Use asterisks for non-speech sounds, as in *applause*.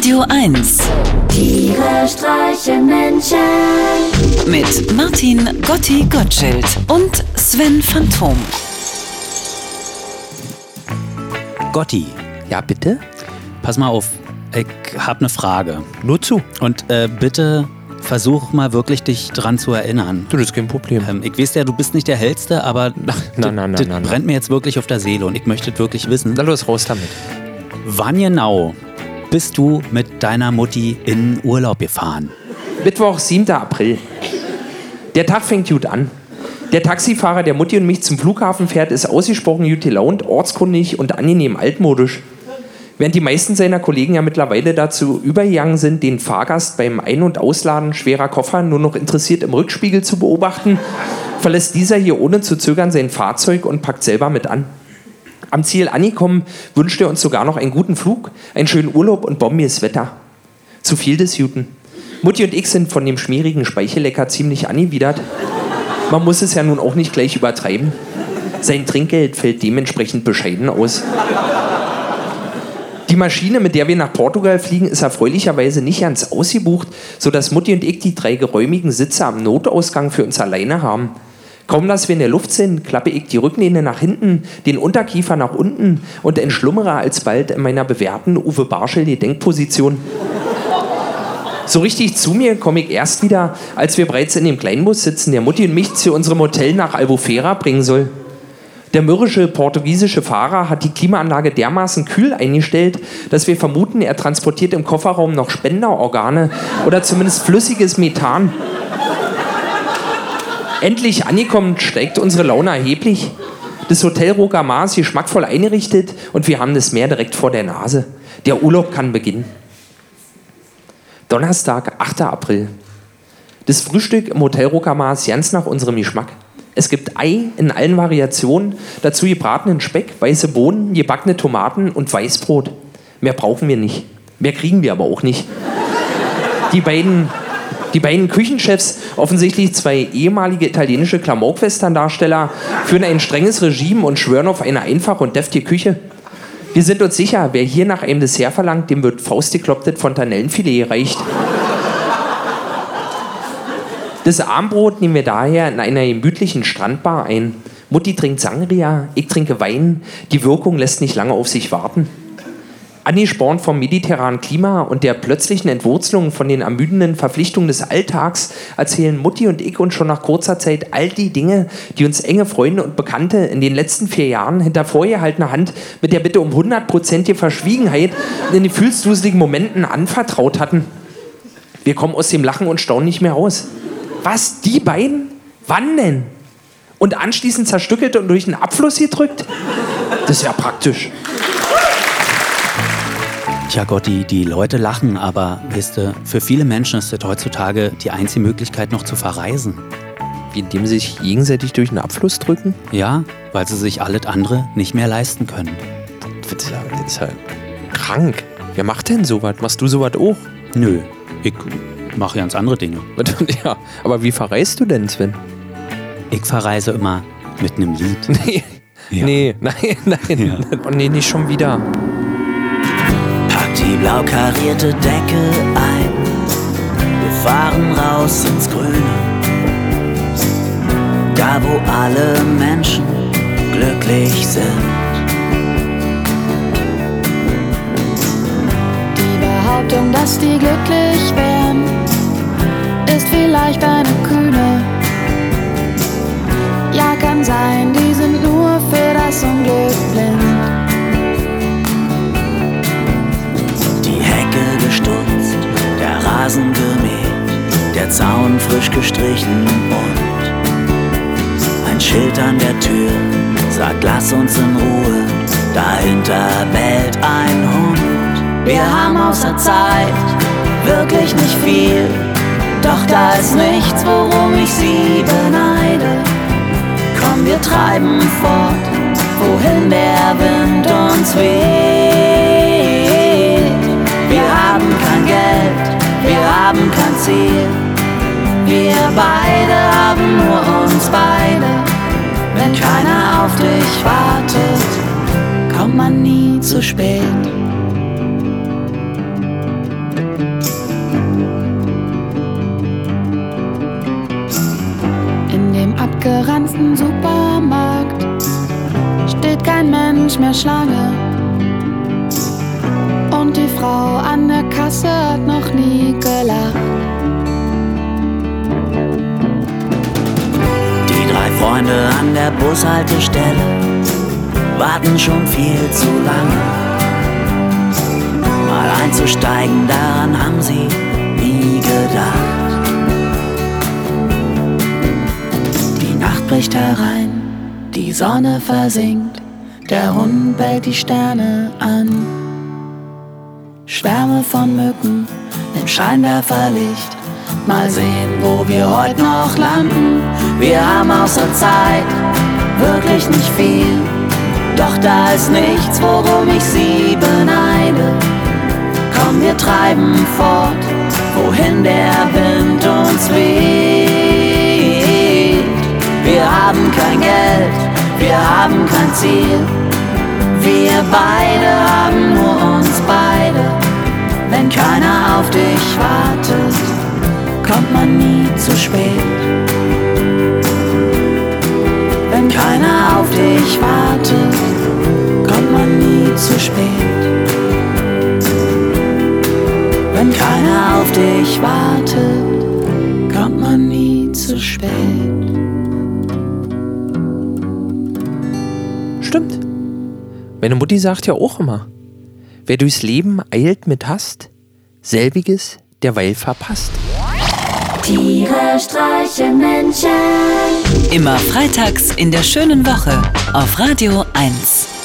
Radio 1 Tiere streichen Menschen. mit Martin Gotti Gottschild und Sven Phantom. Gotti, Ja, bitte? pass mal auf. Ich hab eine Frage. Nur zu. Und äh, bitte versuch mal wirklich dich dran zu erinnern. Du, das ist kein Problem. Ähm, ich weiß ja, du bist nicht der Hellste, aber *laughs* das brennt mir jetzt wirklich auf der Seele und ich möchte es wirklich wissen. Na los, raus damit. Wann genau bist du mit deiner Mutti in Urlaub gefahren? Mittwoch, 7. April. Der Tag fängt gut an. Der Taxifahrer, der Mutti und mich zum Flughafen fährt, ist ausgesprochen gut gelaunt, ortskundig und angenehm altmodisch. Während die meisten seiner Kollegen ja mittlerweile dazu übergegangen sind, den Fahrgast beim Ein- und Ausladen schwerer Koffer nur noch interessiert im Rückspiegel zu beobachten, verlässt dieser hier ohne zu zögern sein Fahrzeug und packt selber mit an. Am Ziel angekommen, wünscht er uns sogar noch einen guten Flug, einen schönen Urlaub und bombiges Wetter. Zu viel des Juten. Mutti und ich sind von dem schmierigen Speichellecker ziemlich angewidert. Man muss es ja nun auch nicht gleich übertreiben. Sein Trinkgeld fällt dementsprechend bescheiden aus. Die Maschine, mit der wir nach Portugal fliegen, ist erfreulicherweise nicht ganz ausgebucht, sodass Mutti und ich die drei geräumigen Sitze am Notausgang für uns alleine haben. Kaum, dass wir in der Luft sind, klappe ich die Rücklehne nach hinten, den Unterkiefer nach unten und entschlummere alsbald in meiner bewährten Uwe Barschel-Denkposition. So richtig zu mir komme ich erst wieder, als wir bereits in dem Kleinbus sitzen, der Mutti und mich zu unserem Hotel nach Albufeira bringen soll. Der mürrische portugiesische Fahrer hat die Klimaanlage dermaßen kühl eingestellt, dass wir vermuten, er transportiert im Kofferraum noch Spenderorgane oder zumindest flüssiges Methan. Endlich angekommen steigt unsere Laune erheblich. Das Hotel Rogamar ist geschmackvoll eingerichtet und wir haben das Meer direkt vor der Nase. Der Urlaub kann beginnen. Donnerstag, 8. April. Das Frühstück im Hotel Rokamar ist ganz nach unserem Geschmack. Es gibt Ei in allen Variationen, dazu gebratenen Speck, weiße Bohnen, gebackene Tomaten und Weißbrot. Mehr brauchen wir nicht. Mehr kriegen wir aber auch nicht. Die beiden, die beiden Küchenchefs, offensichtlich zwei ehemalige italienische Klamauk-Western-Darsteller, führen ein strenges Regime und schwören auf eine einfache und deftige Küche. Wir sind uns sicher, wer hier nach einem Dessert verlangt, dem wird faustgeklopptes Fontanellenfilet gereicht. Das Armbrot nehmen wir daher in einer gemütlichen Strandbar ein. Mutti trinkt Sangria, ich trinke Wein. Die Wirkung lässt nicht lange auf sich warten. Angespornt vom mediterranen Klima und der plötzlichen Entwurzelung von den ermüdenden Verpflichtungen des Alltags erzählen Mutti und ich uns schon nach kurzer Zeit all die Dinge, die uns enge Freunde und Bekannte in den letzten vier Jahren hinter vorgehaltener Hand mit der Bitte um hundertprozentige Verschwiegenheit in den gefühlsduseligen Momenten anvertraut hatten. Wir kommen aus dem Lachen und Staunen nicht mehr raus. Was? Die beiden? Wann denn? Und anschließend zerstückelt und durch einen Abfluss gedrückt? Das ist ja praktisch. Tja Gotti, die Leute lachen, aber weißt du, für viele Menschen ist das heutzutage die einzige Möglichkeit noch zu verreisen. Indem sie sich gegenseitig durch einen Abfluss drücken? Ja, weil sie sich alles andere nicht mehr leisten können. Das ist ja, das ist ja krank. Wer macht denn sowas? Machst du sowas auch? Nö, ich mache ganz andere Dinge. *laughs* ja, aber wie verreist du denn, Sven? Ich verreise immer mit einem Lied. *laughs* Nee, Ja. nee, nein, nein. Oh, nee, nicht schon wieder. Die blau karierte Decke ein. Wir fahren raus ins Grüne. Da, wo alle Menschen glücklich sind. Die Behauptung, dass die glücklich wären, ist vielleicht eine kühne. Ja, kann sein, die sind nur für das Unglück blind. Der Rasen gemäht, der Zaun frisch gestrichen und ein Schild an der Tür sagt, lass uns in Ruhe, dahinter bellt ein Hund. Wir haben außer Zeit wirklich nicht viel, doch da ist nichts, worum ich sie beneide. Komm, wir treiben fort, wohin der Wind uns weht. haben kein Ziel. Wir beide haben nur uns beide. Wenn keiner auf dich wartet, kommt man nie zu spät. In dem abgeranzten Supermarkt steht kein Mensch mehr Schlange. Die Frau an der Kasse hat noch nie gelacht. Die drei Freunde an der Bushaltestelle warten schon viel zu lange. Mal einzusteigen, daran haben sie nie gedacht. Die Nacht bricht herein, die Sonne versinkt, der Hund bellt die Sterne an. Schwärme von Mücken im Scheinwerferlicht. Mal sehen, wo wir heute noch landen. Wir haben außer Zeit wirklich nicht viel. Doch da ist nichts, worum ich sie beneide. Komm, wir treiben fort, wohin der Wind uns weht. Wir haben kein Geld, wir haben kein Ziel. Wir beide haben nur uns beide. Wenn keiner auf dich wartet, kommt man nie zu spät. Wenn keiner auf dich wartet, kommt man nie zu spät. Wenn keiner auf dich wartet, kommt man nie zu spät. Stimmt. Meine Mutti sagt ja auch immer, wer durchs Leben eilt mit Hast, selbiges derweil verpasst. Tiere streichen Menschen. Immer freitags in der schönen Woche auf Radio 1.